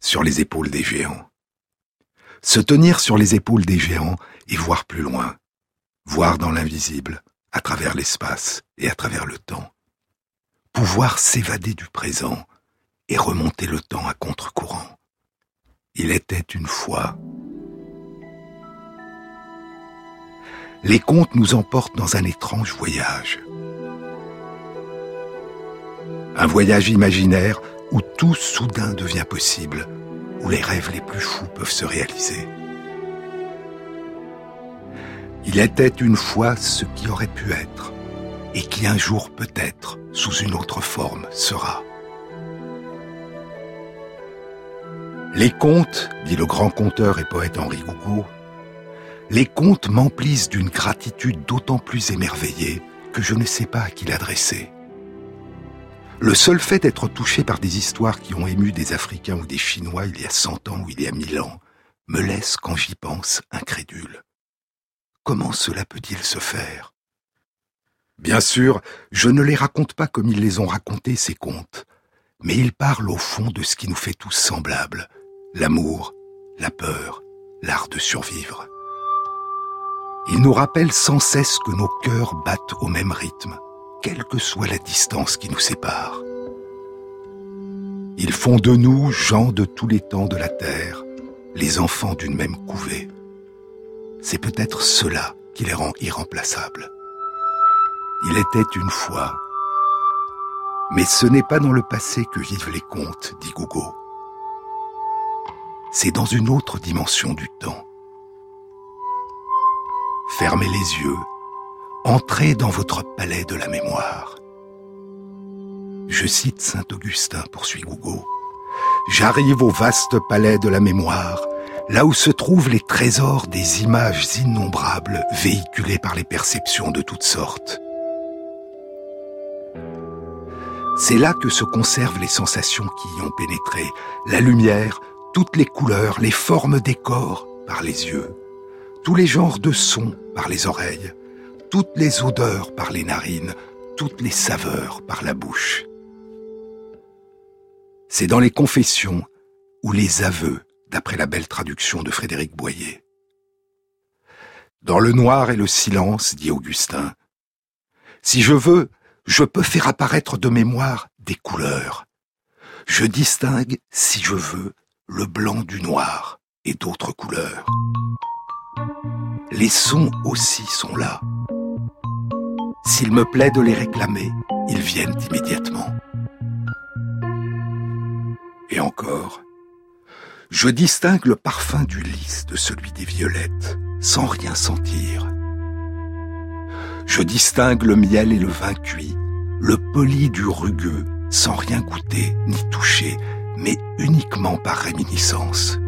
sur les épaules des géants. Se tenir sur les épaules des géants et voir plus loin, voir dans l'invisible, à travers l'espace et à travers le temps. Pouvoir s'évader du présent et remonter le temps à contre-courant. Il était une fois. Les contes nous emportent dans un étrange voyage. Un voyage imaginaire où tout soudain devient possible, où les rêves les plus fous peuvent se réaliser. Il était une fois ce qui aurait pu être, et qui un jour peut-être, sous une autre forme, sera. Les contes, dit le grand conteur et poète Henri Gougaud, les contes m'emplissent d'une gratitude d'autant plus émerveillée que je ne sais pas à qui l'adresser. Le seul fait d'être touché par des histoires qui ont ému des Africains ou des Chinois il y a cent ans ou il y a mille ans me laisse, quand j'y pense, incrédule. Comment cela peut-il se faire? Bien sûr, je ne les raconte pas comme ils les ont racontés, ces contes, mais ils parlent au fond de ce qui nous fait tous semblables, l'amour, la peur, l'art de survivre. Ils nous rappellent sans cesse que nos cœurs battent au même rythme, quelle que soit la distance qui nous sépare. Ils font de nous gens de tous les temps de la terre, les enfants d'une même couvée. C'est peut-être cela qui les rend irremplaçables. Il était une fois. Mais ce n'est pas dans le passé que vivent les contes, dit Gougo. C'est dans une autre dimension du temps. Fermez les yeux Entrez dans votre palais de la mémoire. Je cite Saint Augustin, poursuit Gougo. J'arrive au vaste palais de la mémoire, là où se trouvent les trésors des images innombrables véhiculées par les perceptions de toutes sortes. C'est là que se conservent les sensations qui y ont pénétré, la lumière, toutes les couleurs, les formes des corps par les yeux, tous les genres de sons par les oreilles, toutes les odeurs par les narines, toutes les saveurs par la bouche. C'est dans les confessions ou les aveux, d'après la belle traduction de Frédéric Boyer. Dans le noir et le silence, dit Augustin, si je veux, je peux faire apparaître de mémoire des couleurs. Je distingue, si je veux, le blanc du noir et d'autres couleurs. Les sons aussi sont là. S'il me plaît de les réclamer, ils viennent immédiatement. Et encore, je distingue le parfum du lys de celui des violettes, sans rien sentir. Je distingue le miel et le vin cuit, le poli du rugueux, sans rien goûter ni toucher, mais uniquement par réminiscence.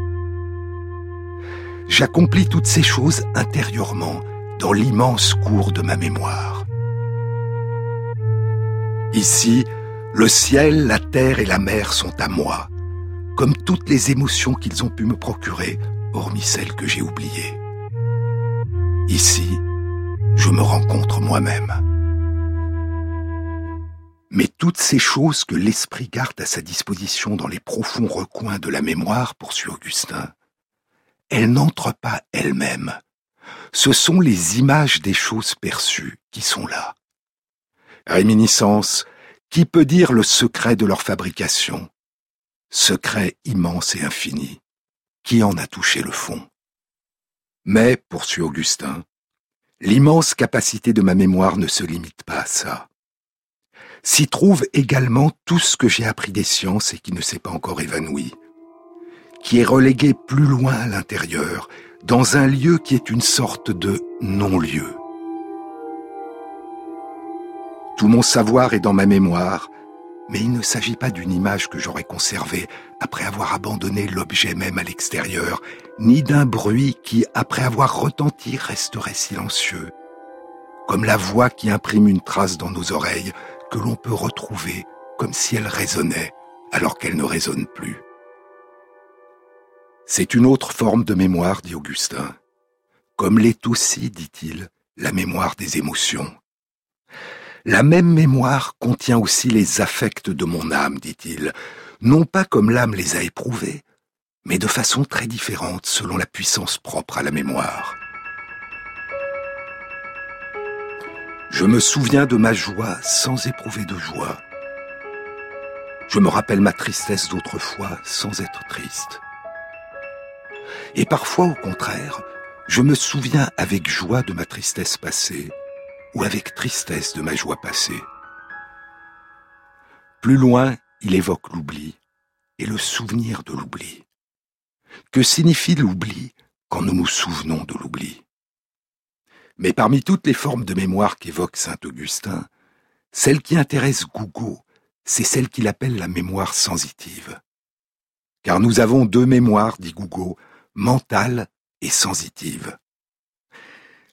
J'accomplis toutes ces choses intérieurement, dans l'immense cours de ma mémoire. Ici, le ciel, la terre et la mer sont à moi, comme toutes les émotions qu'ils ont pu me procurer, hormis celles que j'ai oubliées. Ici, je me rencontre moi-même. Mais toutes ces choses que l'esprit garde à sa disposition dans les profonds recoins de la mémoire, poursuit Augustin, elles n'entrent pas elles-mêmes. Ce sont les images des choses perçues qui sont là. Réminiscence, qui peut dire le secret de leur fabrication Secret immense et infini. Qui en a touché le fond Mais, poursuit Augustin, l'immense capacité de ma mémoire ne se limite pas à ça. S'y trouve également tout ce que j'ai appris des sciences et qui ne s'est pas encore évanoui, qui est relégué plus loin à l'intérieur, dans un lieu qui est une sorte de non-lieu. Tout mon savoir est dans ma mémoire, Mais il ne s'agit pas d'une image que j'aurais conservée après avoir abandonné l'objet même à l'extérieur, ni d'un bruit qui, après avoir retenti, resterait silencieux, comme la voix qui imprime une trace dans nos oreilles que l'on peut retrouver comme si elle résonnait alors qu'elle ne résonne plus. C'est une autre forme de mémoire, dit Augustin, comme l'est aussi, dit-il, la mémoire des émotions. La même mémoire contient aussi les affects de mon âme, dit-il, non pas comme l'âme les a éprouvés, mais de façon très différente selon la puissance propre à la mémoire. Je me souviens de ma joie sans éprouver de joie. Je me rappelle ma tristesse d'autrefois sans être triste. Et parfois, au contraire, je me souviens avec joie de ma tristesse passée ou avec tristesse de ma joie passée. Plus loin, il évoque l'oubli et le souvenir de l'oubli. Que signifie l'oubli quand nous nous souvenons de l'oubli? Mais parmi toutes les formes de mémoire qu'évoque saint Augustin, celle qui intéresse Gougo, c'est celle qu'il appelle la mémoire sensitive. Car nous avons deux mémoires, dit Gougo, mentale et sensitive.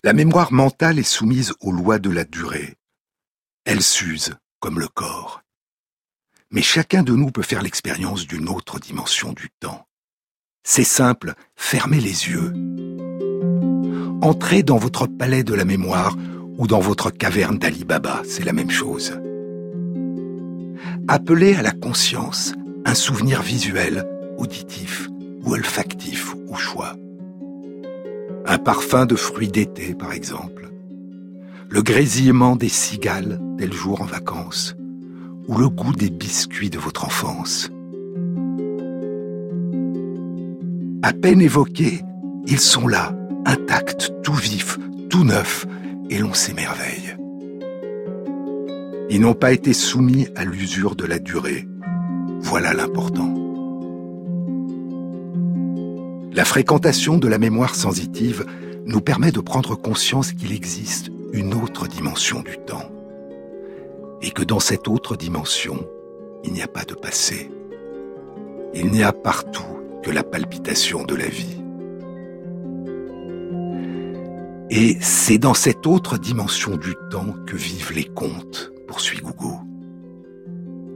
La mémoire mentale est soumise aux lois de la durée. Elle s'use, comme le corps. Mais chacun de nous peut faire l'expérience d'une autre dimension du temps. C'est simple, fermez les yeux. Entrez dans votre palais de la mémoire ou dans votre caverne d'Ali Baba, c'est la même chose. Appelez à la conscience un souvenir visuel, auditif ou olfactif au choix un parfum de fruits d'été par exemple, le grésillement des cigales tel jour en vacances, ou le goût des biscuits de votre enfance. À peine évoqués, ils sont là, intacts, tout vifs, tout neufs, et l'on s'émerveille. Ils n'ont pas été soumis à l'usure de la durée. Voilà l'important. La fréquentation de la mémoire sensitive nous permet de prendre conscience qu'il existe une autre dimension du temps. Et que dans cette autre dimension, il n'y a pas de passé. Il n'y a partout que la palpitation de la vie. Et c'est dans cette autre dimension du temps que vivent les contes, poursuit Gougo.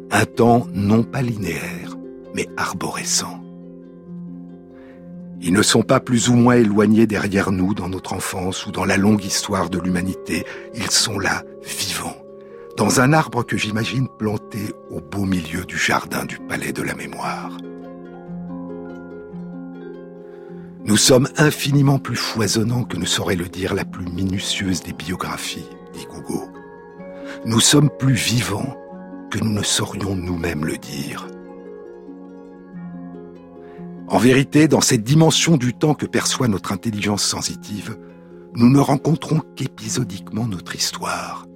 Un temps non pas linéaire, mais arborescent. Ils ne sont pas plus ou moins éloignés derrière nous dans notre enfance ou dans la longue histoire de l'humanité. Ils sont là, vivants, dans un arbre que j'imagine planté au beau milieu du jardin du palais de la mémoire. Nous sommes infiniment plus foisonnants que ne saurait le dire la plus minutieuse des biographies, dit Gougo. Nous sommes plus vivants que nous ne saurions nous-mêmes le dire. En vérité, dans cette dimension du temps que perçoit notre intelligence sensitive, nous ne rencontrons qu'épisodiquement notre histoire,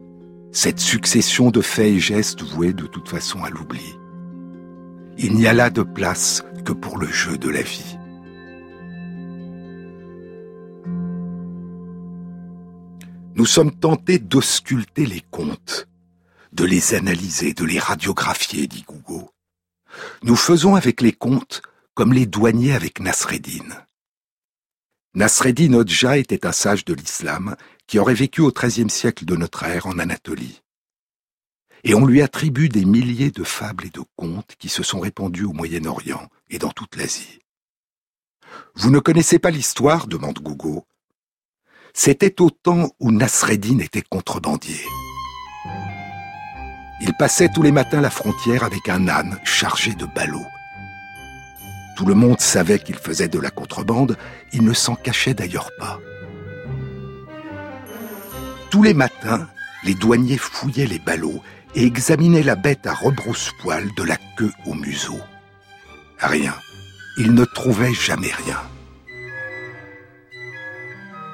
cette succession de faits et gestes voués de toute façon à l'oubli. Il n'y a là de place que pour le jeu de la vie. Nous sommes tentés d'ausculter les contes, de les analyser, de les radiographier, dit Gougo. Nous faisons avec les contes comme les douaniers avec Nasreddin. Nasreddin Hodja était un sage de l'islam qui aurait vécu au XIIIe siècle de notre ère en Anatolie. Et on lui attribue des milliers de fables et de contes qui se sont répandus au Moyen-Orient et dans toute l'Asie. Vous ne connaissez pas l'histoire demande Gougo. C'était au temps où Nasreddin était contrebandier. Il passait tous les matins la frontière avec un âne chargé de ballots tout le monde savait qu'il faisait de la contrebande, il ne s'en cachait d'ailleurs pas. Tous les matins, les douaniers fouillaient les ballots et examinaient la bête à rebrousse-poil de la queue au museau. Rien. Ils ne trouvaient jamais rien.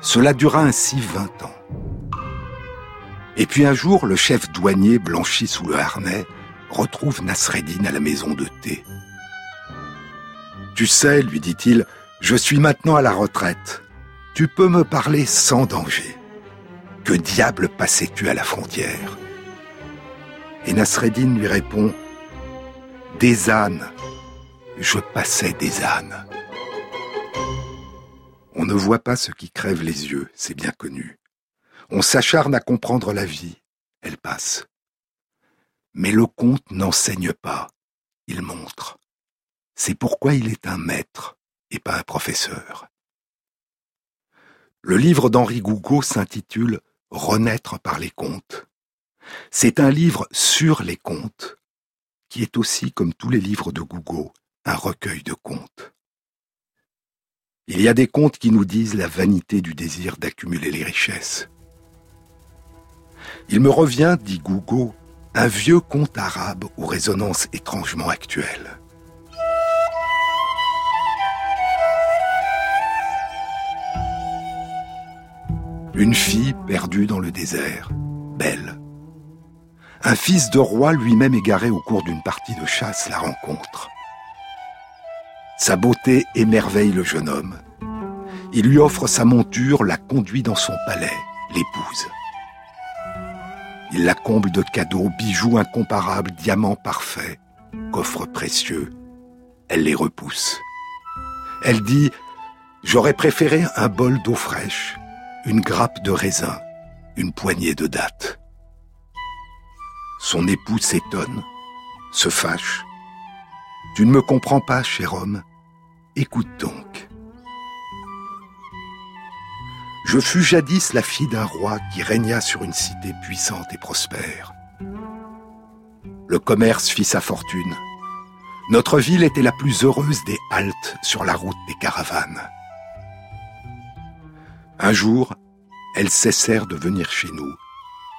Cela dura ainsi vingt ans. Et puis un jour, le chef douanier, blanchi sous le harnais, retrouve Nasreddin à la maison de thé. Tu sais, lui dit-il, je suis maintenant à la retraite. Tu peux me parler sans danger. Que diable passais-tu à la frontière? Et Nasreddin lui répond, Des ânes. Je passais des ânes. On ne voit pas ce qui crève les yeux, c'est bien connu. On s'acharne à comprendre la vie, elle passe. Mais le conte n'enseigne pas, il montre. C'est pourquoi il est un maître et pas un professeur. Le livre d'Henri Gougaud s'intitule Renaître par les contes. C'est un livre sur les contes, qui est aussi, comme tous les livres de Gougaud, un recueil de contes. Il y a des contes qui nous disent la vanité du désir d'accumuler les richesses. Il me revient, dit Gougaud, un vieux conte arabe aux résonances étrangement actuelles. Une fille perdue dans le désert, belle. Un fils de roi lui-même égaré au cours d'une partie de chasse la rencontre. Sa beauté émerveille le jeune homme. Il lui offre sa monture, la conduit dans son palais, l'épouse. Il la comble de cadeaux, bijoux incomparables, diamants parfaits, coffres précieux. Elle les repousse. Elle dit J'aurais préféré un bol d'eau fraîche, une grappe de raisin, une poignée de dattes. Son époux s'étonne, se fâche. Tu ne me comprends pas, cher homme. Écoute donc. Je fus jadis la fille d'un roi qui régna sur une cité puissante et prospère. Le commerce fit sa fortune. Notre ville était la plus heureuse des haltes sur la route des caravanes. Un jour, elles cessèrent de venir chez nous,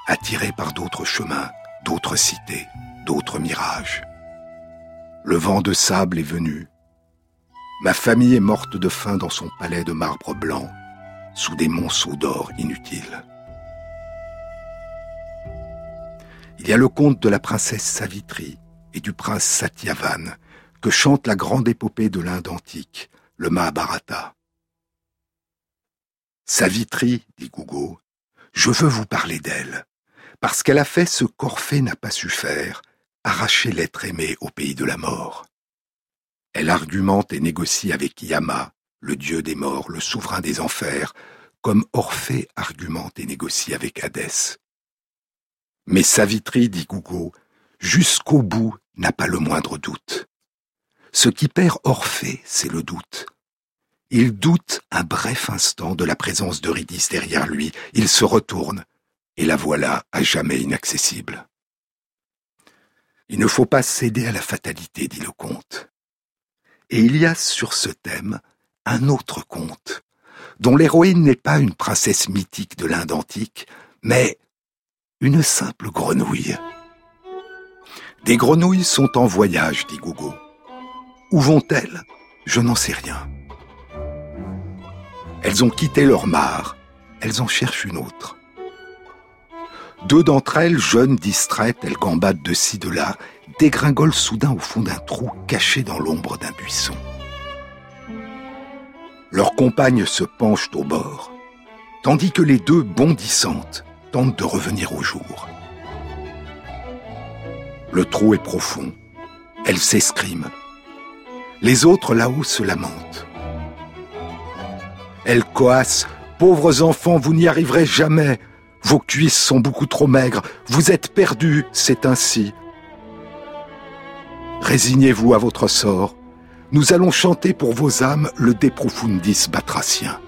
attirées par d'autres chemins, d'autres cités, d'autres mirages. Le vent de sable est venu. Ma famille est morte de faim dans son palais de marbre blanc, sous des monceaux d'or inutiles. Il y a le conte de la princesse Savitri et du prince Satyavan, que chante la grande épopée de l'Inde antique, le Mahabharata. Savitri, dit Gougo, je veux vous parler d'elle, parce qu'elle a fait ce qu'Orphée n'a pas su faire, arracher l'être aimé au pays de la mort. Elle argumente et négocie avec Yama, le dieu des morts, le souverain des enfers, comme Orphée argumente et négocie avec Hadès. Mais Savitri, dit Gougo, jusqu'au bout n'a pas le moindre doute. Ce qui perd Orphée, c'est le doute. Il doute un bref instant de la présence d'Eurydice derrière lui. Il se retourne, et la voilà à jamais inaccessible. Il ne faut pas céder à la fatalité, dit le comte. Et il y a sur ce thème un autre conte, dont l'héroïne n'est pas une princesse mythique de l'Inde antique, mais une simple grenouille. Des grenouilles sont en voyage, dit Gougo. Où vont-elles? Je n'en sais rien. Elles ont quitté leur mare, elles en cherchent une autre. Deux d'entre elles, jeunes, distraites, elles gambadent de ci, de là, dégringolent soudain au fond d'un trou caché dans l'ombre d'un buisson. Leurs compagnes se penchent au bord, tandis que les deux, bondissantes, tentent de revenir au jour. Le trou est profond, elles s'escriment. Les autres là-haut se lamentent. Elle coasse. Pauvres enfants, vous n'y arriverez jamais. Vos cuisses sont beaucoup trop maigres. Vous êtes perdus, c'est ainsi. Résignez-vous à votre sort. Nous allons chanter pour vos âmes le De Profundis batracien.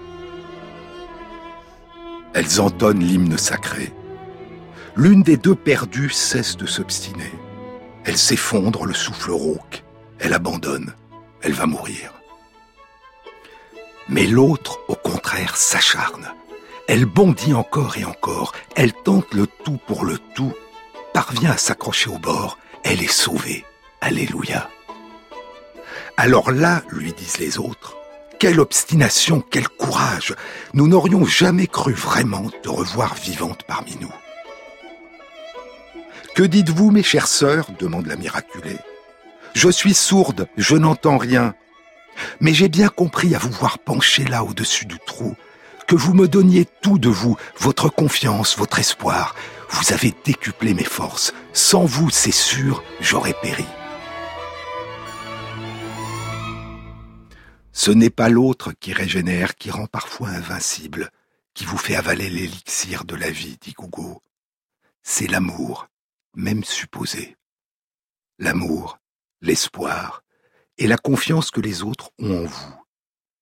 Elles entonnent l'hymne sacré. L'une des deux perdues cesse de s'obstiner. Elle s'effondre, le souffle rauque. Elle abandonne. Elle va mourir. Mais l'autre, au contraire, s'acharne. Elle bondit encore et encore. Elle tente le tout pour le tout, parvient à s'accrocher au bord. Elle est sauvée. Alléluia. Alors là, lui disent les autres, quelle obstination, quel courage. Nous n'aurions jamais cru vraiment te revoir vivante parmi nous. Que dites-vous, mes chères sœurs? demande la miraculée. Je suis sourde, je n'entends rien. Mais j'ai bien compris à vous voir pencher là au-dessus du trou, que vous me donniez tout de vous, votre confiance, votre espoir. Vous avez décuplé mes forces. Sans vous, c'est sûr, j'aurais péri. Ce n'est pas l'autre qui régénère, qui rend parfois invincible, qui vous fait avaler l'élixir de la vie, dit Gougo. C'est l'amour, même supposé. L'amour, l'espoir, et la confiance que les autres ont en vous,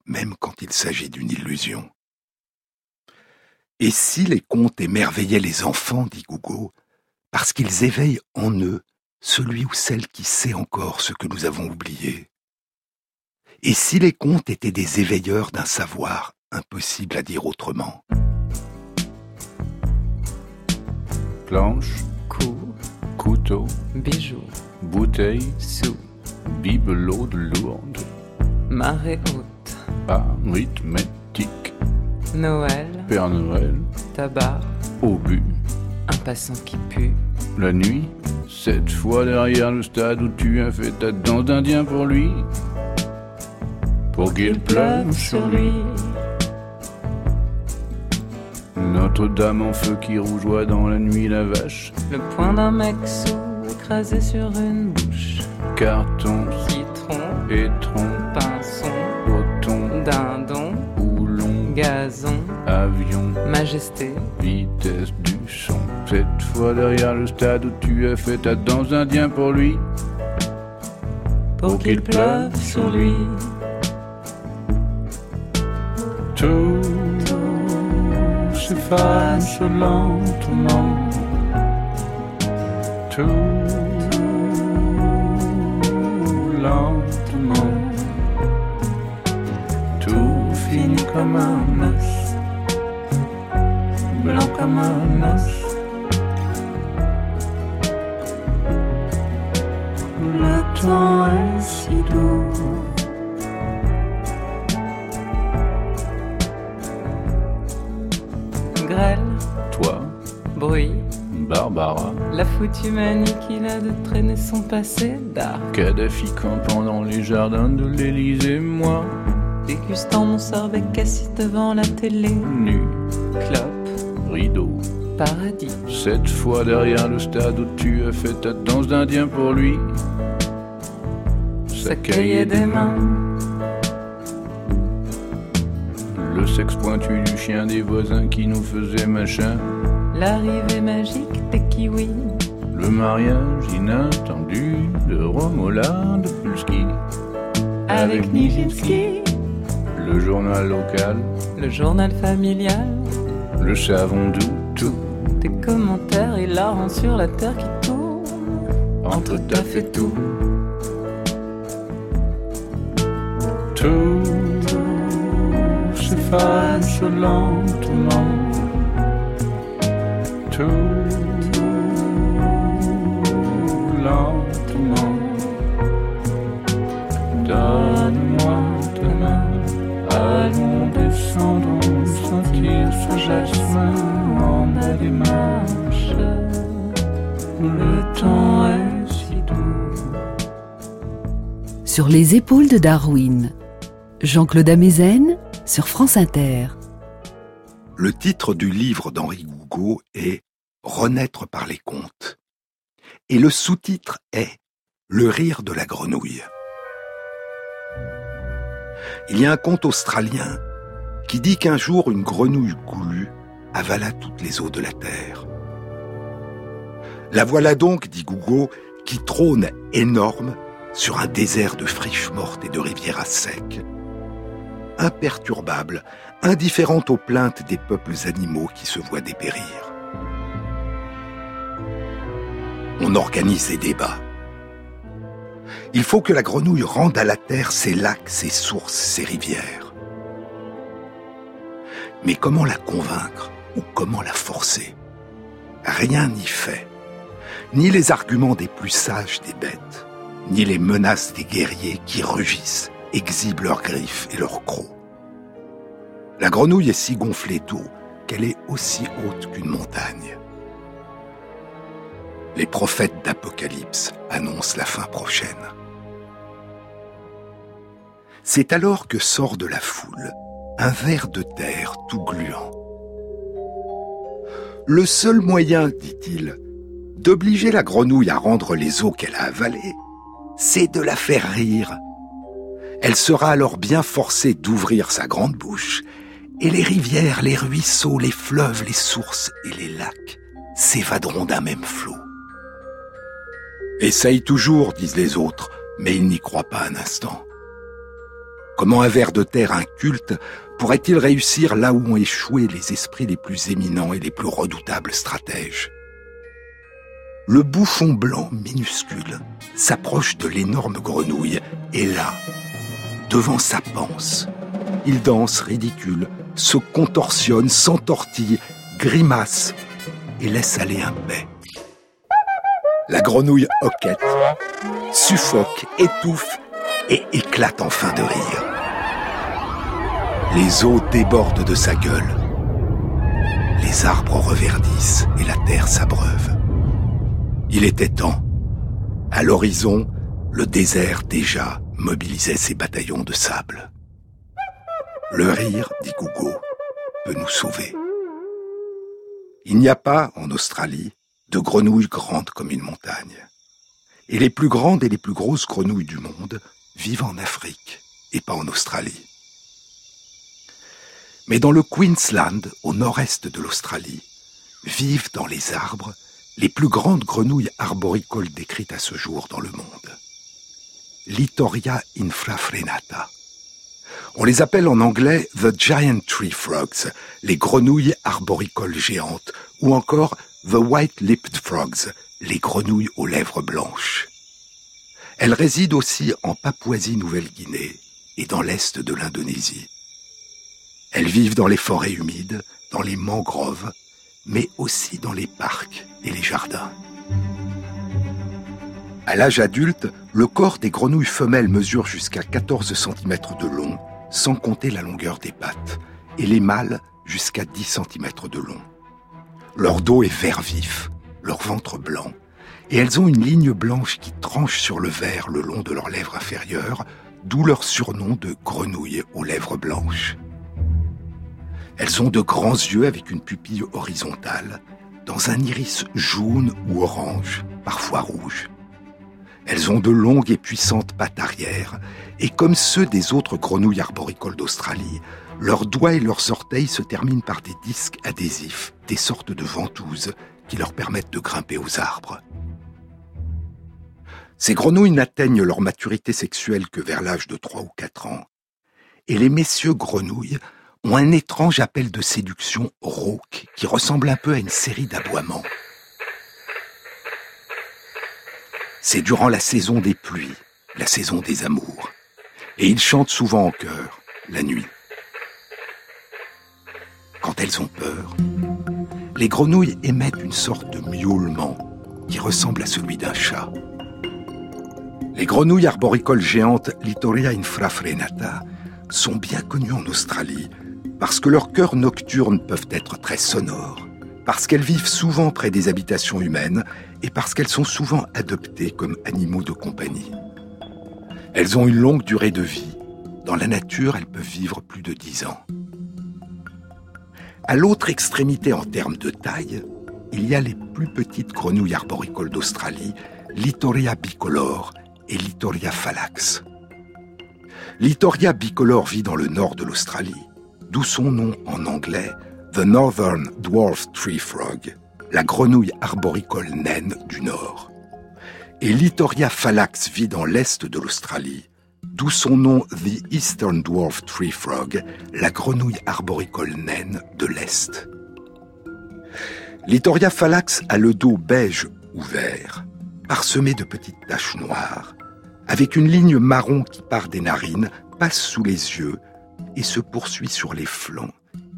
même quand il s'agit d'une illusion. Et si les contes émerveillaient les enfants, dit Gougo, parce qu'ils éveillent en eux celui ou celle qui sait encore ce que nous avons oublié. Et si les contes étaient des éveilleurs d'un savoir impossible à dire autrement. Planche, Cou, couteau, bijoux, bouteille, sous, bibelot de lourde, marée haute, arithmétique, Noël, Père Noël, tabac, obus, un passant qui pue, la nuit, cette fois derrière le stade où tu as fait ta danse d'Indien pour lui, pour qu'il pleuve sur lui. Notre-Dame en feu qui rougeoie dans la nuit la vache, le poing d'un mec sous écrasé sur une bouche, carton, citron, étron, pinson, coton, dindon, houlon, gazon, avion, majesté, vitesse du son. Cette fois derrière le stade où tu as fait ta danse d'Indien pour lui, pour qu'il pleuve sur lui. tout s'efface lentement. Tout lentement. Tout finit comme un os, blanc comme un os. Le temps est si doux. Barbara, la foutue manie qu'il a de traîner son passé d'art. Kadhafi campant dans les jardins de l'Élysée, moi, Dégustant mon sorbet assis devant la télé. nu, Clope, rideau. paradis. Cette fois derrière le stade où tu as fait ta danse d'Indien pour lui. Sa cahier des mains. Le sexe pointu du chien des voisins qui nous faisait machin. L'arrivée magique des kiwis. Le mariage inattendu de Romola de Pulski. Avec Nijinsky. Le journal local, Le journal familial. le savon doux, tout. Des commentaires hilarants sur la terre qui tourne. Entre taf et tout. Tout s'efface lentement. Tout lentement. Donne-moi ta main. Allons descendons, sentir ce jasmin en ma démarche. Le temps est si doux. Sur les épaules de Darwin, Jean-Claude Amezen sur France Inter. Le titre du livre d'Henri Est Renaître par les contes. Et le sous-titre est Le rire de la grenouille. Il y a un conte australien qui dit qu'un jour une grenouille goulue avala toutes les eaux de la terre. La voilà donc, dit Gougo, qui trône énorme sur un désert de friches mortes et de rivières à sec. Imperturbable, indifférente aux plaintes des peuples animaux qui se voient dépérir. On organise des débats. Il faut que la grenouille rende à la terre ses lacs, ses sources, ses rivières. Mais comment la convaincre ou comment la forcer? Rien n'y fait. Ni les arguments des plus sages des bêtes, ni les menaces des guerriers qui rugissent, exhibent leurs griffes et leurs crocs. La grenouille est si gonflée d'eau qu'elle est aussi haute qu'une montagne. Les prophètes d'Apocalypse annoncent la fin prochaine. C'est alors que sort de la foule un ver de terre tout gluant. Le seul moyen, dit-il, d'obliger la grenouille à rendre les eaux qu'elle a avalées, c'est de la faire rire. Elle sera alors bien forcée d'ouvrir sa grande bouche, et les rivières, les ruisseaux, les fleuves, les sources et les lacs s'évaderont d'un même flot. Essaye toujours, disent les autres, mais ils n'y croient pas un instant. Comment un ver de terre inculte pourrait-il réussir là où ont échoué les esprits les plus éminents et les plus redoutables stratèges? Le bouffon blanc minuscule s'approche de l'énorme grenouille et là, devant sa panse, il danse ridicule, se contorsionne, s'entortille, grimace et laisse aller un paix. La grenouille hoquette, suffoque, étouffe et éclate enfin de rire. Les eaux débordent de sa gueule. Les arbres reverdissent et la terre s'abreuve. Il était temps. À l'horizon, le désert déjà mobilisait ses bataillons de sable. Le rire, dit Gougo, peut nous sauver. Il n'y a pas, en Australie, de grenouilles grandes comme une montagne. Et les plus grandes et les plus grosses grenouilles du monde vivent en Afrique et pas en Australie. Mais dans le Queensland, au nord-est de l'Australie, vivent dans les arbres les plus grandes grenouilles arboricoles décrites à ce jour dans le monde. Littoria infrafrenata. On les appelle en anglais the giant tree frogs, les grenouilles arboricoles géantes, ou encore the white-lipped frogs, les grenouilles aux lèvres blanches. Elles résident aussi en Papouasie-Nouvelle-Guinée et dans l'est de l'Indonésie. Elles vivent dans les forêts humides, dans les mangroves, mais aussi dans les parcs et les jardins. À l'âge adulte, le corps des grenouilles femelles mesure jusqu'à 14 cm de long, sans compter la longueur des pattes, et les mâles jusqu'à 10 cm de long. Leur dos est vert vif, leur ventre blanc, et elles ont une ligne blanche qui tranche sur le vert le long de leurs lèvres inférieures, d'où leur surnom de grenouille aux lèvres blanches. Elles ont de grands yeux avec une pupille horizontale, dans un iris jaune ou orange, parfois rouge. Elles ont de longues et puissantes pattes arrière, et comme ceux des autres grenouilles arboricoles d'Australie, leurs doigts et leurs orteils se terminent par des disques adhésifs, des sortes de ventouses qui leur permettent de grimper aux arbres. Ces grenouilles n'atteignent leur maturité sexuelle que vers l'âge de 3 ou 4 ans, et les messieurs grenouilles ont un étrange appel de séduction rauque qui ressemble un peu à une série d'aboiements. C'est durant la saison des pluies, la saison des amours, et ils chantent souvent en chœur, la nuit. Quand elles ont peur, les grenouilles émettent une sorte de miaulement qui ressemble à celui d'un chat. Les grenouilles arboricoles géantes Littoria infrafrenata sont bien connues en Australie parce que leurs chœurs nocturnes peuvent être très sonores, parce qu'elles vivent souvent près des habitations humaines et parce qu'elles sont souvent adoptées comme animaux de compagnie. Elles ont une longue durée de vie. Dans la nature, elles peuvent vivre plus de dix ans. À l'autre extrémité en termes de taille, il y a les plus petites grenouilles arboricoles d'Australie, Littoria bicolore et Littoria phalax. Littoria bicolore vit dans le nord de l'Australie d'où son nom en anglais, The Northern Dwarf Tree Frog, la grenouille arboricole naine du Nord. Et Littoria phalax vit dans l'est de l'Australie, d'où son nom The Eastern Dwarf Tree Frog, la grenouille arboricole naine de l'Est. Littoria phalax a le dos beige ou vert, parsemé de petites taches noires, avec une ligne marron qui part des narines, passe sous les yeux et se poursuit sur les flancs,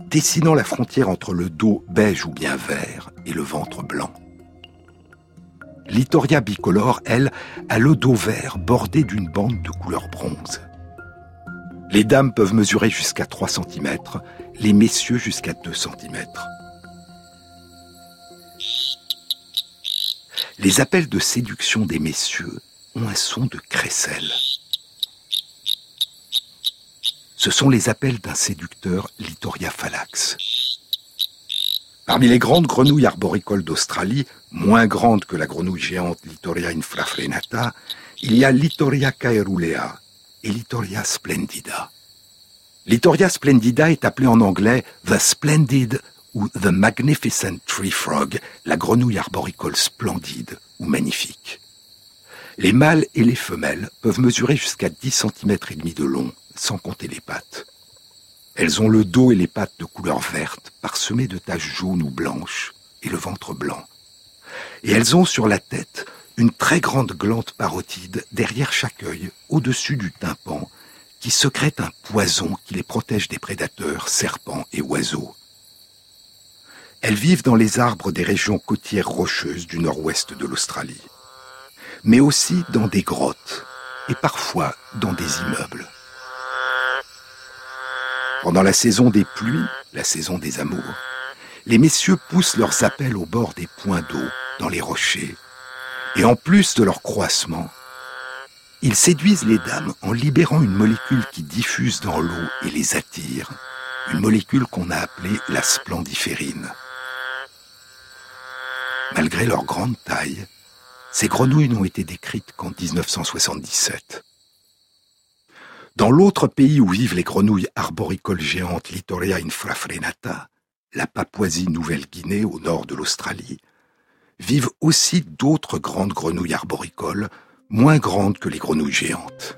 dessinant la frontière entre le dos beige ou bien vert et le ventre blanc. Littoria bicolore, elle, a le dos vert bordé d'une bande de couleur bronze. Les dames peuvent mesurer jusqu'à 3 cm, les messieurs jusqu'à 2 cm. Les appels de séduction des messieurs ont un son de crécelle ce sont les appels d'un séducteur Littoria phalax. Parmi les grandes grenouilles arboricoles d'Australie, moins grandes que la grenouille géante Littoria infrafrenata, il y a Littoria caerulea et Littoria splendida. Littoria splendida est appelée en anglais The Splendid ou The Magnificent Tree Frog, la grenouille arboricole splendide ou magnifique. Les mâles et les femelles peuvent mesurer jusqu'à 10 cm et demi de long, sans compter les pattes. Elles ont le dos et les pattes de couleur verte, parsemées de taches jaunes ou blanches, et le ventre blanc. Et elles ont sur la tête une très grande glande parotide derrière chaque œil, au-dessus du tympan, qui secrète un poison qui les protège des prédateurs, serpents et oiseaux. Elles vivent dans les arbres des régions côtières rocheuses du nord-ouest de l'Australie, mais aussi dans des grottes et parfois dans des immeubles. Pendant la saison des pluies, la saison des amours, les messieurs poussent leurs appels au bord des points d'eau, dans les rochers, et en plus de leur croissement, ils séduisent les dames en libérant une molécule qui diffuse dans l'eau et les attire, une molécule qu'on a appelée la splendiférine. Malgré leur grande taille, ces grenouilles n'ont été décrites qu'en 1977. Dans l'autre pays où vivent les grenouilles arboricoles géantes Littoria infrafrenata, la Papouasie-Nouvelle-Guinée au nord de l'Australie, vivent aussi d'autres grandes grenouilles arboricoles, moins grandes que les grenouilles géantes.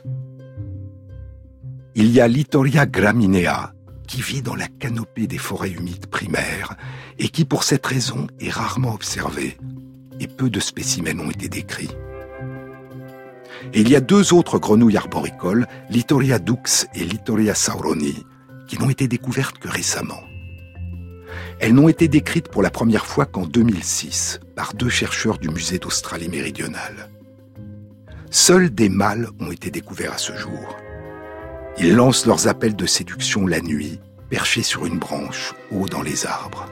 Il y a Littoria graminea, qui vit dans la canopée des forêts humides primaires et qui, pour cette raison, est rarement observée, et peu de spécimens ont été décrits. Et il y a deux autres grenouilles arboricoles, Littoria dux et Littoria sauroni, qui n'ont été découvertes que récemment. Elles n'ont été décrites pour la première fois qu'en 2006 par deux chercheurs du musée d'Australie méridionale. Seuls des mâles ont été découverts à ce jour. Ils lancent leurs appels de séduction la nuit, perchés sur une branche, haut dans les arbres.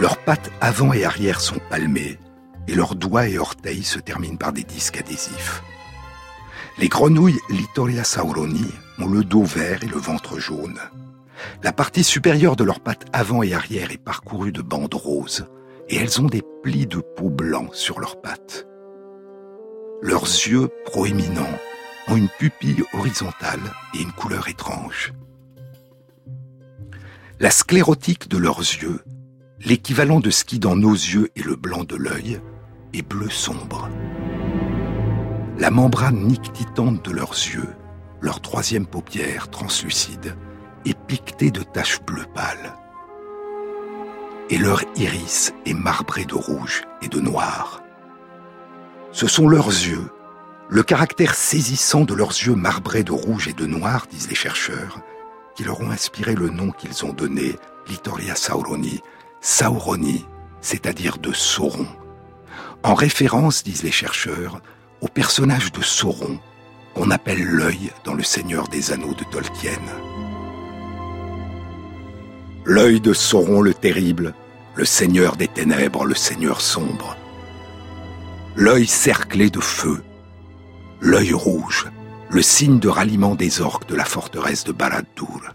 Leurs pattes avant et arrière sont palmées, et leurs doigts et orteils se terminent par des disques adhésifs. Les grenouilles Littoria sauroni ont le dos vert et le ventre jaune. La partie supérieure de leurs pattes avant et arrière est parcourue de bandes roses, et elles ont des plis de peau blancs sur leurs pattes. Leurs yeux proéminents ont une pupille horizontale et une couleur étrange. La sclérotique de leurs yeux, l'équivalent de ce qui dans nos yeux est le blanc de l'œil, est bleu sombre. La membrane nictitante de leurs yeux, leur troisième paupière translucide, est piquetée de taches bleues pâles. Et leur iris est marbré de rouge et de noir. Ce sont leurs yeux, le caractère saisissant de leurs yeux marbrés de rouge et de noir, disent les chercheurs, qui leur ont inspiré le nom qu'ils ont donné, Littoria sauroni, Sauroni, c'est-à-dire de Sauron. En référence, disent les chercheurs, au personnage de Sauron, qu'on appelle l'œil dans Le Seigneur des Anneaux de Tolkien. L'œil de Sauron le terrible, le Seigneur des ténèbres, le Seigneur sombre. L'œil cerclé de feu, l'œil rouge, le signe de ralliement des orques de la forteresse de Barad-dûr.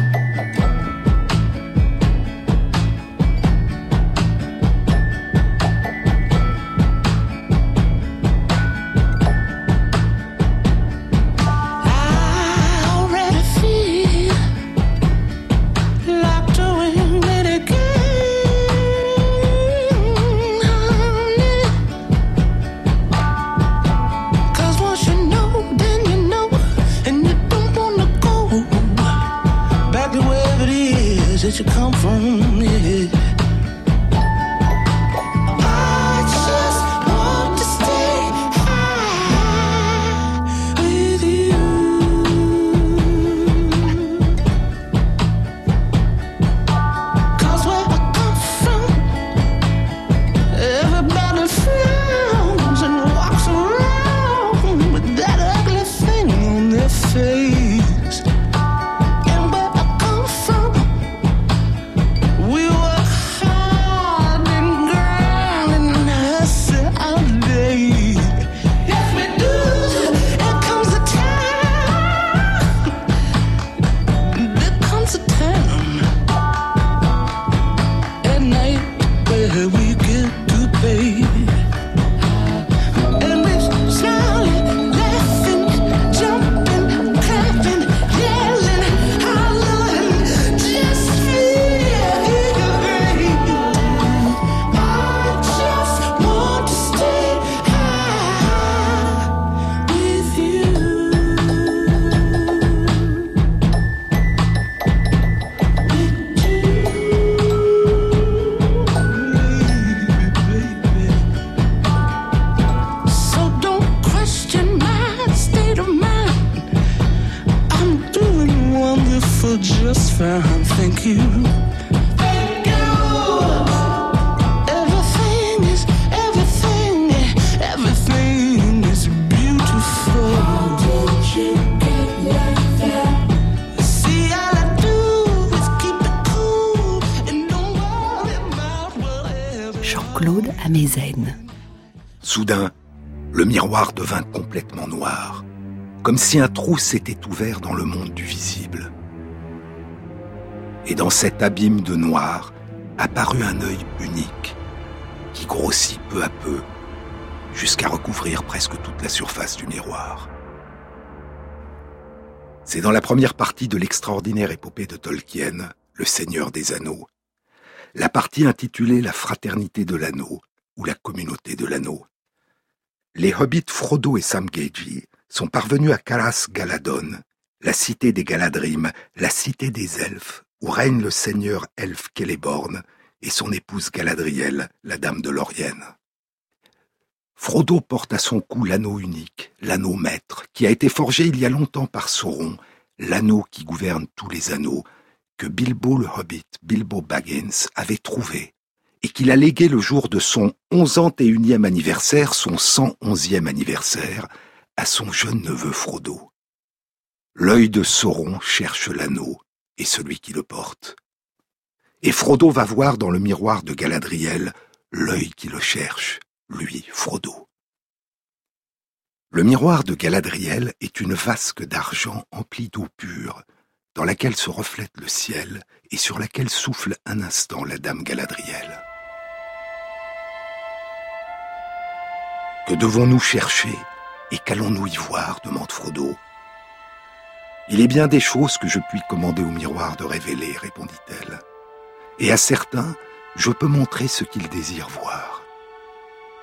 that you come from, yeah. Jean-Claude Amezen. Soudain, le miroir devint complètement noir, comme si un trou s'était ouvert dans le monde du visible. Et dans cet abîme de noir apparut un œil unique, qui grossit peu à peu, jusqu'à recouvrir presque toute la surface du miroir. C'est dans la première partie de l'extraordinaire épopée de Tolkien, Le Seigneur des Anneaux, la partie intitulée La fraternité de l'anneau ou la communauté de l'anneau. Les hobbits Frodo et Sam Gamgee sont parvenus à Caras Galadon, la cité des Galadrim, la cité des elfes, où règne le seigneur elfe Celeborn et son épouse Galadriel, la dame de Lorienne. Frodo porte à son cou l'anneau unique, l'anneau maître, qui a été forgé il y a longtemps par Sauron, l'anneau qui gouverne tous les anneaux, que Bilbo le Hobbit, Bilbo Baggins, avait trouvé, et qu'il a légué le jour de son onzante et unième anniversaire, son cent onzième anniversaire, à son jeune neveu Frodo. L'œil de Sauron cherche l'anneau et celui qui le porte. Et Frodo va voir dans le miroir de Galadriel l'œil qui le cherche, lui, Frodo. Le miroir de Galadriel est une vasque d'argent emplie d'eau pure, dans laquelle se reflète le ciel et sur laquelle souffle un instant la dame Galadriel. Que devons-nous chercher et qu'allons-nous y voir demande Frodo. Il est bien des choses que je puis commander au miroir de révéler, répondit-elle. Et à certains, je peux montrer ce qu'ils désirent voir.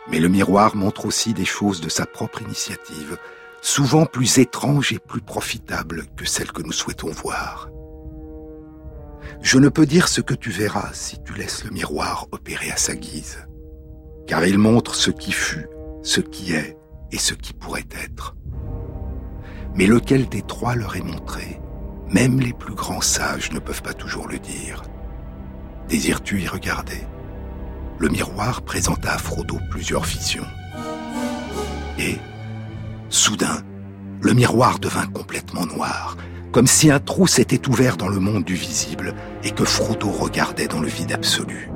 Mais le miroir montre aussi des choses de sa propre initiative, souvent plus étranges et plus profitables que celles que nous souhaitons voir. Je ne peux dire ce que tu verras si tu laisses le miroir opérer à sa guise, car il montre ce qui fut, ce qui est et ce qui pourrait être. Mais lequel des trois leur est montré Même les plus grands sages ne peuvent pas toujours le dire. Désires-tu y regarder? Le miroir présenta à Frodo plusieurs visions. Et, Soudain, le miroir devint complètement noir, comme si un trou s'était ouvert dans le monde du visible et que Frodo regardait dans le vide absolu.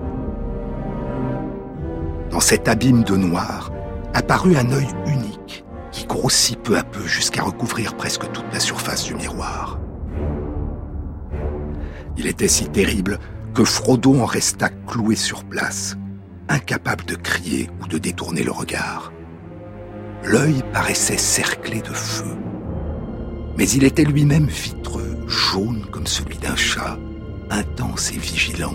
Dans cet abîme de noir apparut un œil unique qui grossit peu à peu jusqu'à recouvrir presque toute la surface du miroir. Il était si terrible que Frodo en resta cloué sur place, incapable de crier ou de détourner le regard. L'œil paraissait cerclé de feu. Mais il était lui-même vitreux, jaune comme celui d'un chat, intense et vigilant,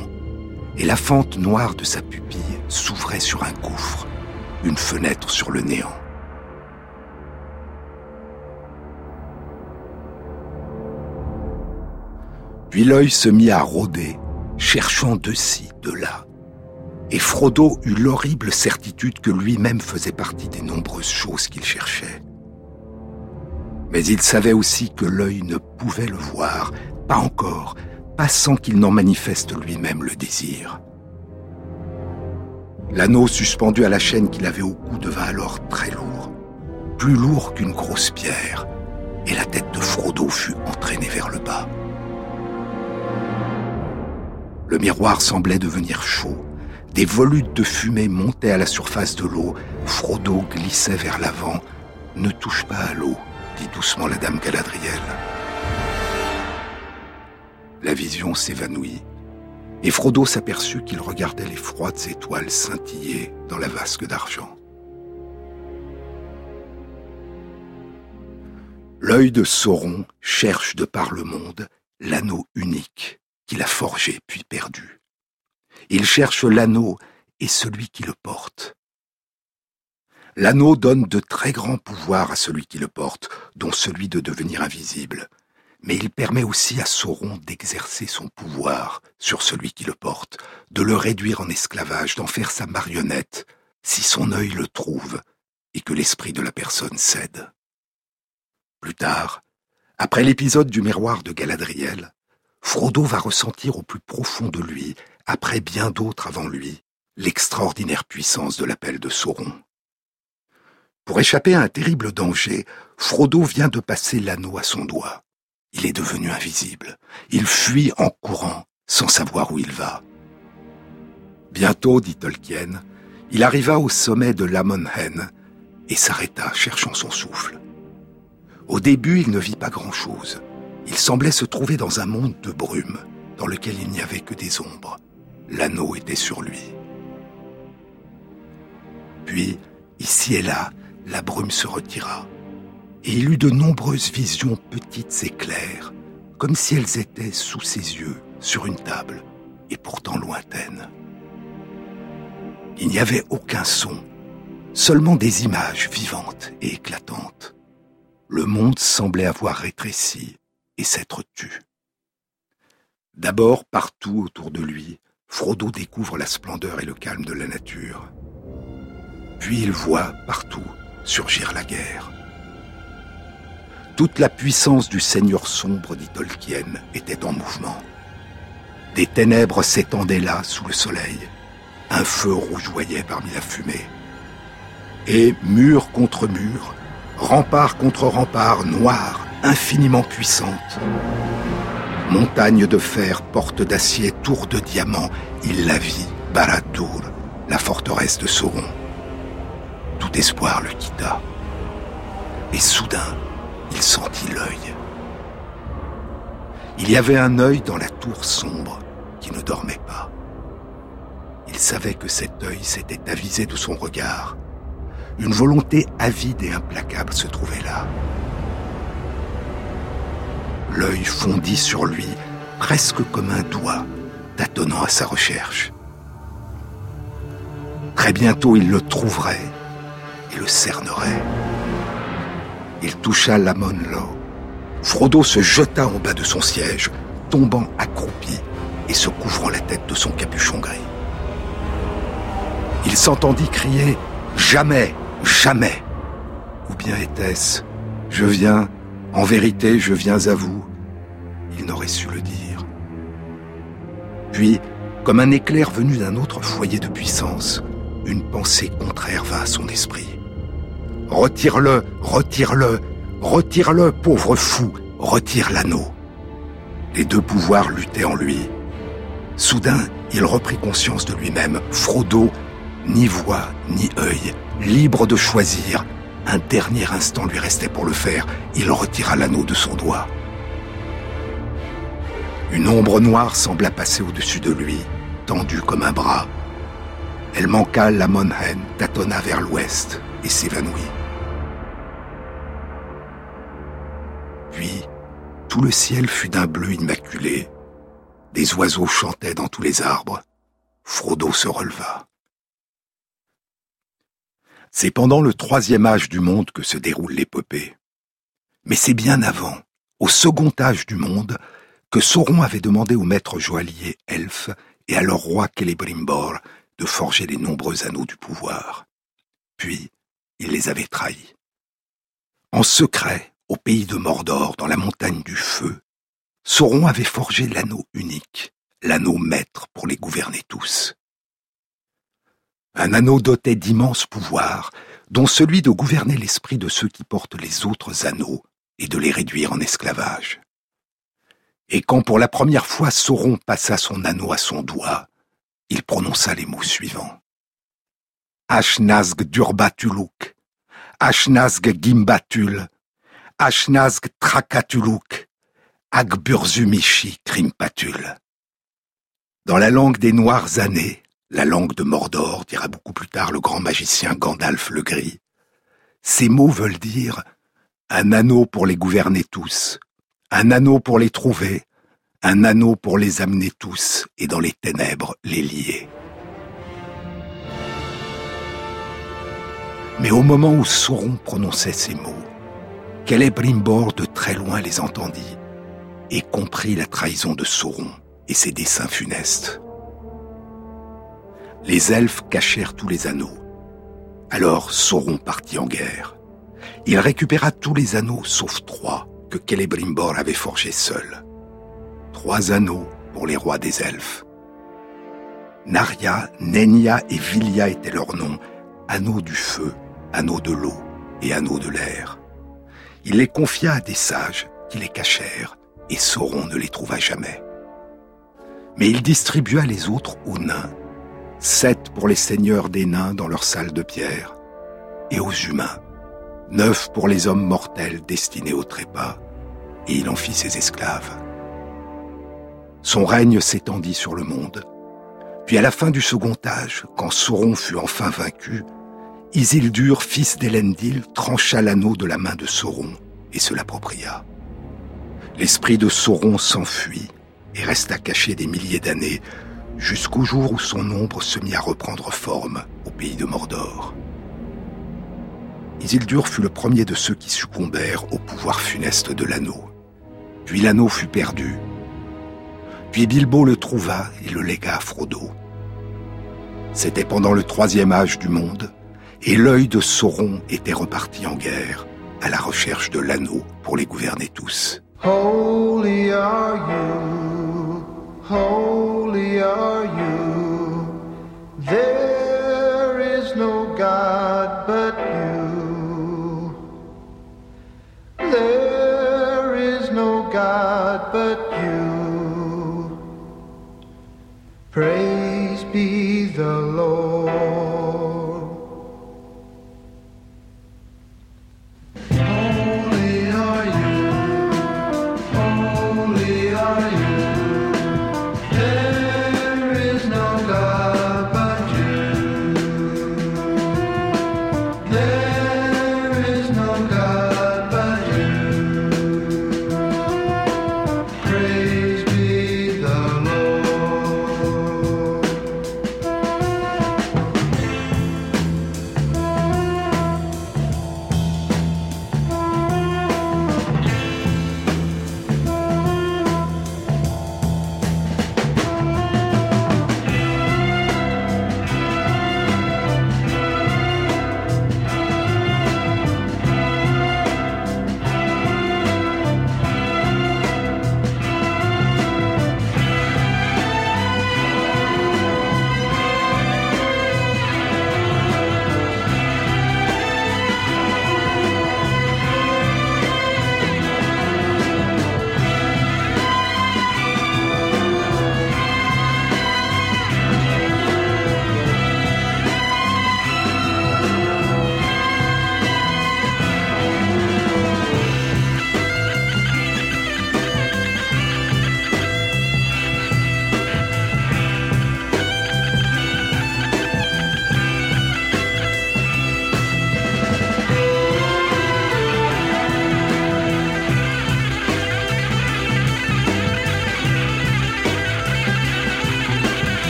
et la fente noire de sa pupille s'ouvrait sur un gouffre, une fenêtre sur le néant. Puis l'œil se mit à rôder, cherchant de ci, de là, et Frodo eut l'horrible certitude que lui-même faisait partie des nombreuses choses qu'il cherchait. Mais il savait aussi que l'œil ne pouvait le voir, pas encore, pas sans qu'il n'en manifeste lui-même le désir. L'anneau suspendu à la chaîne qu'il avait au cou devint alors très lourd, plus lourd qu'une grosse pierre, et la tête de Frodo fut entraînée vers le bas. Le miroir semblait devenir chaud, des volutes de fumée montaient à la surface de l'eau. Frodo glissait vers l'avant. Ne touche pas à l'eau, dit doucement la dame Galadriel. La vision s'évanouit, et Frodo s'aperçut qu'il regardait les froides étoiles scintiller dans la vasque d'argent. L'œil de Sauron cherche de par le monde l'anneau unique qu'il a forgé puis perdu. Il cherche l'anneau et celui qui le porte. L'anneau donne de très grands pouvoirs à celui qui le porte, dont celui de devenir invisible. Mais il permet aussi à Sauron d'exercer son pouvoir sur celui qui le porte, de le réduire en esclavage, d'en faire sa marionnette, si son œil le trouve et que l'esprit de la personne cède. Plus tard, après l'épisode du miroir de Galadriel, Frodo va ressentir au plus profond de lui après bien d'autres avant lui, l'extraordinaire puissance de l'appel de Sauron. Pour échapper à un terrible danger, Frodo vient de passer l'anneau à son doigt. Il est devenu invisible. Il fuit en courant, sans savoir où il va. Bientôt, dit Tolkien, Il arriva au sommet de Lamonhen et s'arrêta, cherchant son souffle. Au début, il ne vit pas grand-chose. Il semblait se trouver dans un monde de brume, dans lequel il n'y avait que des ombres. L'anneau était sur lui. Puis, ici et là, la brume se retira, et il eut de nombreuses visions petites et claires, comme si elles étaient sous ses yeux, sur une table, et pourtant lointaines. Il n'y avait aucun son, seulement des images vivantes et éclatantes. Le monde semblait avoir rétréci et s'être tu. D'abord, partout autour de lui, Frodo découvre la splendeur et le calme de la nature. Puis il voit partout surgir la guerre. Toute la puissance du Seigneur sombre, dit Tolkien, était en mouvement. Des ténèbres s'étendaient là sous le soleil. Un feu rougeoyait parmi la fumée. Et mur contre mur, rempart contre rempart, noir, infiniment puissante. Montagne de fer, porte d'acier, tour de diamant, il la vit, Barad-dûr, la forteresse de Sauron. Tout espoir le quitta. Et soudain, il sentit l'œil. Il y avait un œil dans la tour sombre qui ne dormait pas. Il savait que cet œil s'était avisé de son regard. Une volonté avide et implacable se trouvait là. L'œil fondit sur lui, presque comme un doigt, tâtonnant à sa recherche. Très bientôt, il le trouverait et le cernerait. Il toucha l'Amon Frodo se jeta en bas de son siège, tombant accroupi et se couvrant la tête de son capuchon gris. Il s'entendit crier Jamais, jamais. Ou bien était-ce Je viens, en vérité, je viens à vous. Il n'aurait su le dire. Puis, comme un éclair venu d'un autre foyer de puissance, une pensée contraire vint à son esprit. Retire-le, retire-le, retire-le, pauvre fou, retire l'anneau. Les deux pouvoirs luttaient en lui. Soudain, il reprit conscience de lui-même. Frodo, ni voix, ni œil, libre de choisir. Un dernier instant lui restait pour le faire. Il retira l'anneau de son doigt. Une ombre noire sembla passer au-dessus de lui, tendue comme un bras. Elle manqua la Monhen, tâtonna vers l'ouest et s'évanouit. Puis, tout le ciel fut d'un bleu immaculé. Des oiseaux chantaient dans tous les arbres. Frodo se releva. C'est pendant le troisième âge du monde que se déroule l'épopée. Mais c'est bien avant, au second âge du monde, que Sauron avait demandé aux maîtres joailliers elfes et à leur roi Celebrimbor de forger les nombreux anneaux du pouvoir. Puis, il les avait trahis. En secret, au pays de Mordor, dans la montagne du feu, Sauron avait forgé l'anneau unique, l'anneau maître pour les gouverner tous. Un anneau doté d'immenses pouvoirs, dont celui de gouverner l'esprit de ceux qui portent les autres anneaux et de les réduire en esclavage. Et quand pour la première fois Sauron passa son anneau à son doigt, il prononça les mots suivants. Ashnazg Durbatuluk, Ashnazg Gimbatul, Ashnazg Trakatuluk, Agburzumishi Krimpatul. Dans la langue des noires années, la langue de Mordor, dira beaucoup plus tard le grand magicien Gandalf le Gris, ces mots veulent dire un anneau pour les gouverner tous, un anneau pour les trouver, un anneau pour les amener tous et dans les ténèbres les lier. Mais au moment où Sauron prononçait ces mots, Celebrimbor de très loin les entendit et comprit la trahison de Sauron et ses desseins funestes. Les elfes cachèrent tous les anneaux. Alors Sauron partit en guerre. Il récupéra tous les anneaux sauf trois que Celebrimbor avait forgés seul. Trois anneaux pour les rois des elfes. Naria, Nenya et Vilia étaient leurs noms, anneaux du feu, anneaux de l'eau et anneaux de l'air. Il les confia à des sages qui les cachèrent, et Sauron ne les trouva jamais. Mais il distribua les autres aux nains, sept pour les seigneurs des nains dans leur salle de pierre, et aux humains, neuf pour les hommes mortels destinés au trépas, et il en fit ses esclaves. Son règne s'étendit sur le monde. Puis à la fin du second âge, quand Sauron fut enfin vaincu, Isildur, fils d'Elendil, trancha l'anneau de la main de Sauron et se l'appropria. L'esprit de Sauron s'enfuit et resta caché des milliers d'années, jusqu'au jour où son ombre se mit à reprendre forme au pays de Mordor. Isildur fut le premier de ceux qui succombèrent au pouvoir funeste de l'anneau. Puis l'anneau fut perdu. Puis Bilbo le trouva et le légua à Frodo. C'était pendant le troisième âge du monde, et l'œil de Sauron était reparti en guerre, à la recherche de l'anneau pour les gouverner tous. Holy are you. There is no God but you. There is no God but you. Praise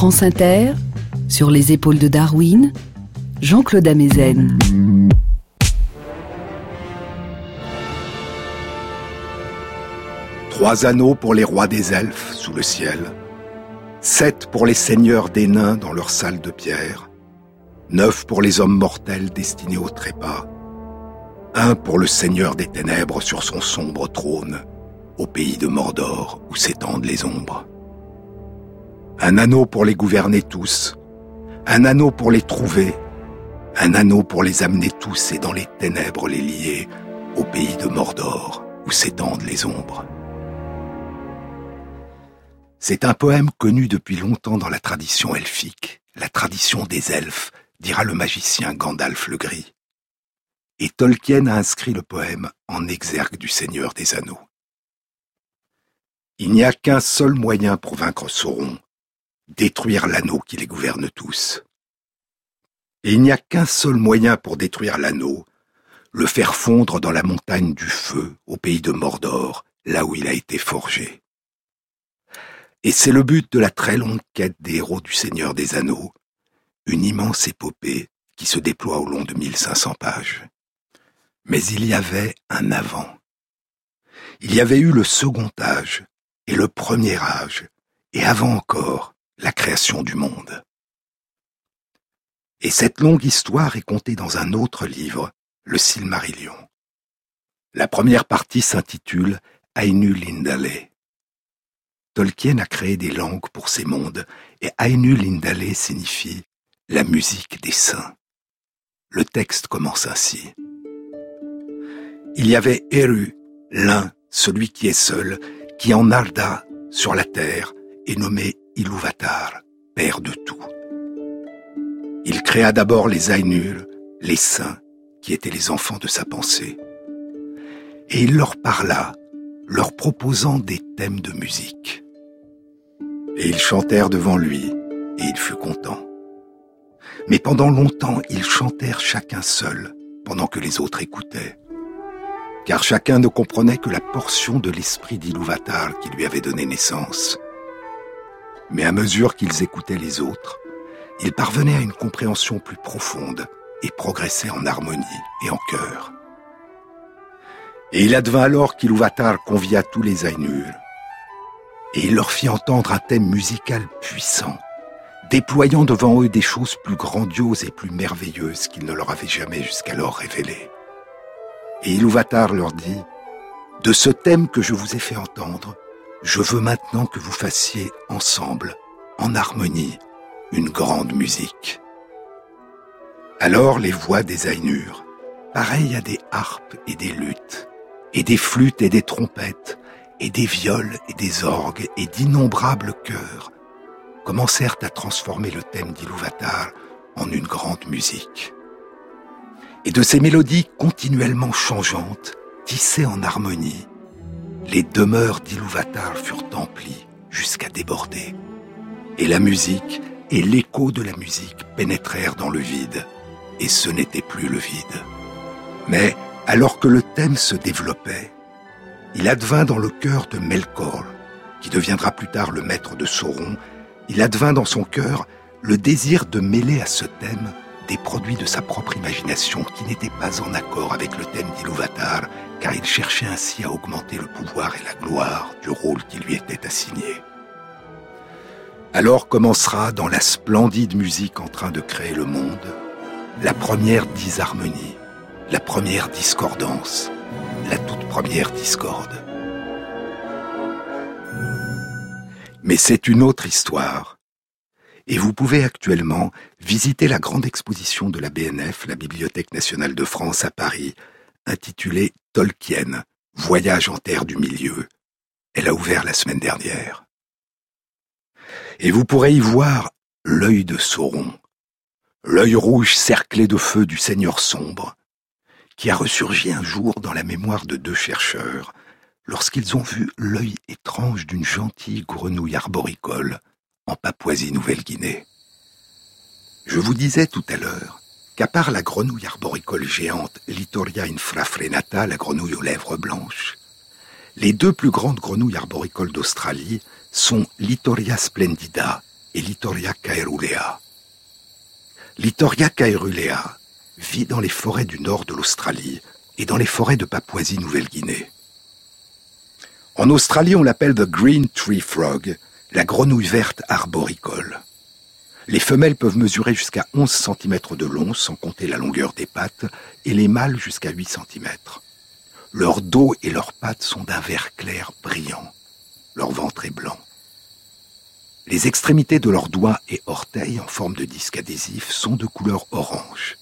France Inter, sur les épaules de Darwin, Jean-Claude Amezen. Trois anneaux pour les rois des elfes sous le ciel, sept pour les seigneurs des nains dans leur salle de pierre, neuf pour les hommes mortels destinés au trépas, un pour le seigneur des ténèbres sur son sombre trône, au pays de Mordor où s'étendent les ombres. Un anneau pour les gouverner tous, un anneau pour les trouver, un anneau pour les amener tous et dans les ténèbres les lier, au pays de Mordor où s'étendent les ombres. C'est un poème connu depuis longtemps dans la tradition elfique, la tradition des elfes, dira le magicien Gandalf le Gris. Et Tolkien a inscrit le poème en exergue du Seigneur des Anneaux. Il n'y a qu'un seul moyen pour vaincre Sauron, détruire l'anneau qui les gouverne tous. Et il n'y a qu'un seul moyen pour détruire l'anneau, le faire fondre dans la montagne du feu, au pays de Mordor, là où il a été forgé. Et c'est le but de la très longue quête des héros du Seigneur des Anneaux, une immense épopée qui se déploie au long de 1500 pages. Mais il y avait un avant. Il y avait eu le second âge et le premier âge, et avant encore, la création du monde. Et cette longue histoire est contée dans un autre livre, le Silmarillion. La première partie s'intitule Ainu Lindale. Tolkien a créé des langues pour ces mondes, et Ainu Lindale signifie la musique des saints. Le texte commence ainsi. Il y avait Eru, l'un, celui qui est seul, qui en Arda, sur la terre, est nommé Iluvatar, père de tout. Il créa d'abord les Ainur, les saints, qui étaient les enfants de sa pensée. Et il leur parla, leur proposant des thèmes de musique. Et ils chantèrent devant lui, et il fut content. Mais pendant longtemps, ils chantèrent chacun seul, pendant que les autres écoutaient. Car chacun ne comprenait que la portion de l'esprit d'Iluvatar qui lui avait donné naissance. Mais à mesure qu'ils écoutaient les autres, ils parvenaient à une compréhension plus profonde et progressaient en harmonie et en chœur. Et il advint alors qu'Iluvatar convia tous les Ainur, et il leur fit entendre un thème musical puissant, déployant devant eux des choses plus grandioses et plus merveilleuses qu'il ne leur avait jamais jusqu'alors révélées. Et Iluvatar leur dit, De ce thème que je vous ai fait entendre, je veux maintenant que vous fassiez ensemble, en harmonie, une grande musique. Alors les voix des Ainur, pareilles à des harpes et des luttes, et des flûtes et des trompettes, et des viols et des orgues et d'innombrables chœurs, commencèrent à transformer le thème d'Iluvatar en une grande musique. Et de ces mélodies continuellement changeantes, tissées en harmonie, les demeures d'Iluvatar furent emplies jusqu'à déborder. Et la musique et l'écho de la musique pénétrèrent dans le vide, et ce n'était plus le vide. Mais, alors que le thème se développait, il advint dans le cœur de Melkor, qui deviendra plus tard le maître de Sauron, il advint dans son cœur le désir de mêler à ce thème des produits de sa propre imagination qui n'étaient pas en accord avec le thème d'Iluvatar, car il cherchait ainsi à augmenter le pouvoir et la gloire du rôle qui lui était assigné. Alors commencera, dans la splendide musique en train de créer le monde, la première disharmonie, la première discordance, la toute première discorde. Mais c'est une autre histoire. Et vous pouvez actuellement visiter la grande exposition de la BNF, la Bibliothèque nationale de France à Paris, intitulée Tolkien, Voyage en terre du milieu. Elle a ouvert la semaine dernière et vous pourrez y voir l'œil de Sauron, l'œil rouge cerclé de feu du Seigneur sombre, qui a ressurgi un jour dans la mémoire de deux chercheurs lorsqu'ils ont vu l'œil étrange d'une gentille grenouille arboricole en Papouasie-Nouvelle-Guinée. Je vous disais tout à l'heure qu'à part la grenouille arboricole géante Littoria infrafrenata, la grenouille aux lèvres blanches, les deux plus grandes grenouilles arboricoles d'Australie sont Littoria splendida et Littoria caerulea. Littoria caerulea vit dans les forêts du nord de l'Australie et dans les forêts de Papouasie-Nouvelle-Guinée. En Australie, on l'appelle the green tree frog, la grenouille verte arboricole. Les femelles peuvent mesurer jusqu'à 11 cm de long sans compter la longueur des pattes et les mâles jusqu'à 8 cm. Leur dos et leurs pattes sont d'un vert clair brillant. Leur ventre est blanc. Les extrémités de leurs doigts et orteils en forme de disque adhésif sont de couleur orange.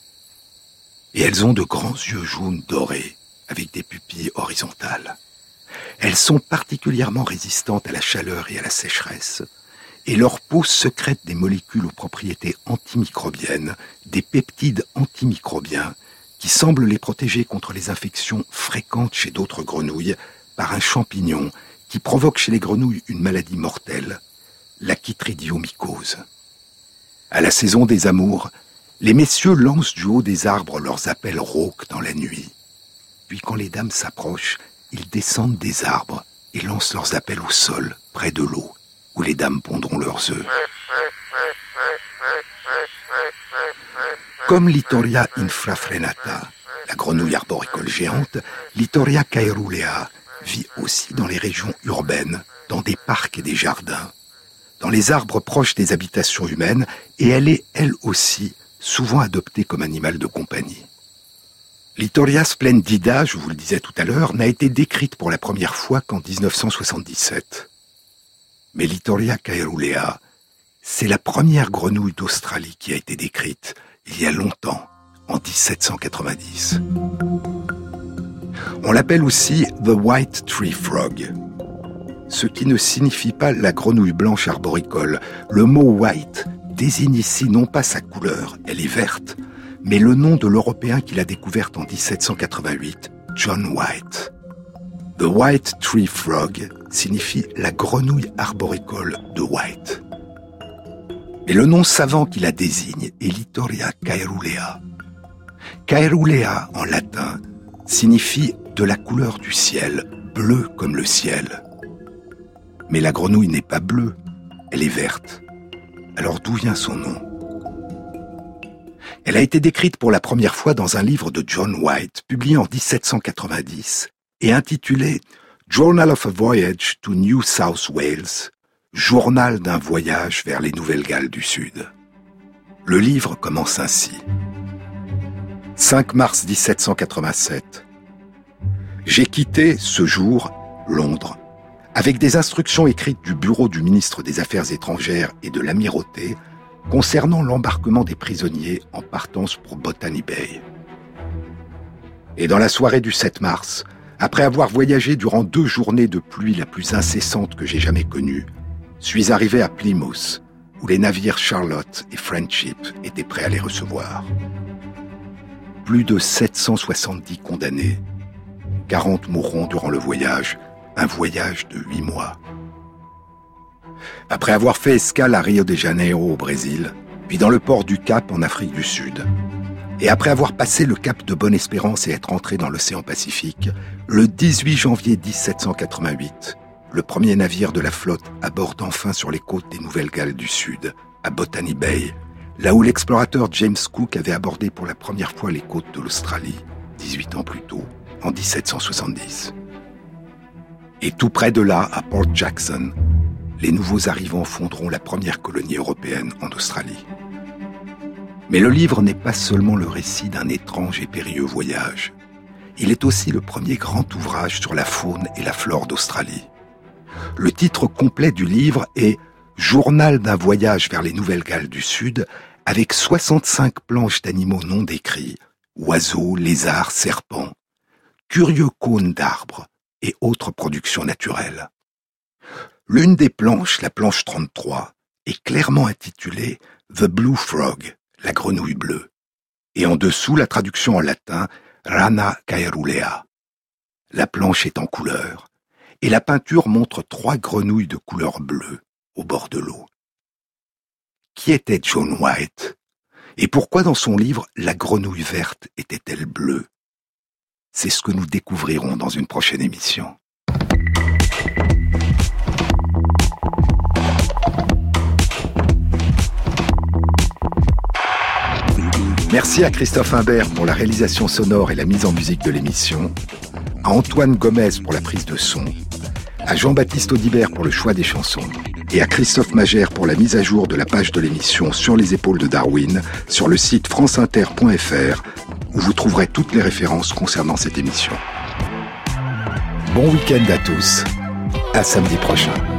Et elles ont de grands yeux jaunes dorés avec des pupilles horizontales. Elles sont particulièrement résistantes à la chaleur et à la sécheresse, et leur peau secrète des molécules aux propriétés antimicrobiennes, des peptides antimicrobiens, qui semblent les protéger contre les infections fréquentes chez d'autres grenouilles par un champignon qui provoque chez les grenouilles une maladie mortelle, la chytridiomycose. À la saison des amours, les messieurs lancent du haut des arbres leurs appels rauques dans la nuit. Puis quand les dames s'approchent, ils descendent des arbres et lancent leurs appels au sol, près de l'eau, où les dames pondront leurs œufs. Comme Littoria infrafrenata, la grenouille arboricole géante, Littoria caerulea vit aussi dans les régions urbaines, dans des parcs et des jardins, dans les arbres proches des habitations humaines, et elle est, elle aussi, souvent adopté comme animal de compagnie. Littoria splendida, je vous le disais tout à l'heure, n'a été décrite pour la première fois qu'en 1977. Mais Littoria caerulea, c'est la première grenouille d'Australie qui a été décrite il y a longtemps, en 1790. On l'appelle aussi the white tree frog, ce qui ne signifie pas la grenouille blanche arboricole. Le mot white désigne ici non pas sa couleur, elle est verte, mais le nom de l'Européen qui l'a découverte en 1788, John White. The White Tree Frog signifie la grenouille arboricole de White. Mais le nom savant qui la désigne est Littoria caerulea. Caerulea, en latin, signifie de la couleur du ciel, bleu comme le ciel. Mais la grenouille n'est pas bleue, elle est verte. Alors d'où vient son nom? Elle a été décrite pour la première fois dans un livre de John White, publié en 1790, et intitulé Journal of a Voyage to New South Wales, Journal d'un voyage vers les Nouvelles-Galles du Sud. Le livre commence ainsi. 5 mars 1787. J'ai quitté ce jour Londres avec des instructions écrites du bureau du ministre des Affaires étrangères et de l'Amirauté concernant l'embarquement des prisonniers en partance pour Botany Bay. Et dans la soirée du 7 mars, après avoir voyagé durant deux journées de pluie la plus incessante que j'ai jamais connue, suis arrivé à Plymouth, où les navires Charlotte et Friendship étaient prêts à les recevoir. Plus de 770 condamnés, 40 mourront durant le voyage, un voyage de huit mois. Après avoir fait escale à Rio de Janeiro au Brésil, puis dans le port du Cap en Afrique du Sud, et après avoir passé le cap de Bonne-Espérance et être entré dans l'océan Pacifique, le 18 janvier 1788, le premier navire de la flotte aborde enfin sur les côtes des Nouvelles-Galles du Sud, à Botany Bay, là où l'explorateur James Cook avait abordé pour la première fois les côtes de l'Australie, 18 ans plus tôt, en 1770. Et tout près de là, à Port Jackson, les nouveaux arrivants fonderont la première colonie européenne en Australie. Mais le livre n'est pas seulement le récit d'un étrange et périlleux voyage. Il est aussi le premier grand ouvrage sur la faune et la flore d'Australie. Le titre complet du livre est Journal d'un voyage vers les Nouvelles-Galles du Sud, avec 65 planches d'animaux non décrits, oiseaux, lézards, serpents, curieux cônes d'arbres, et autres productions naturelles. L'une des planches, la planche 33, est clairement intitulée The Blue Frog, la grenouille bleue, et en dessous la traduction en latin Rana caerulea. La planche est en couleur, et la peinture montre trois grenouilles de couleur bleue au bord de l'eau. Qui était John White? Et pourquoi dans son livre la grenouille verte était-elle bleue? C'est ce que nous découvrirons dans une prochaine émission. Merci à Christophe Imbert pour la réalisation sonore et la mise en musique de l'émission, à Antoine Gomez pour la prise de son, à Jean-Baptiste Audibert pour le choix des chansons, et à Christophe Magère pour la mise à jour de la page de l'émission Sur les épaules de Darwin sur le site franceinter.fr où vous trouverez toutes les références concernant cette émission. Bon week-end à tous. À samedi prochain.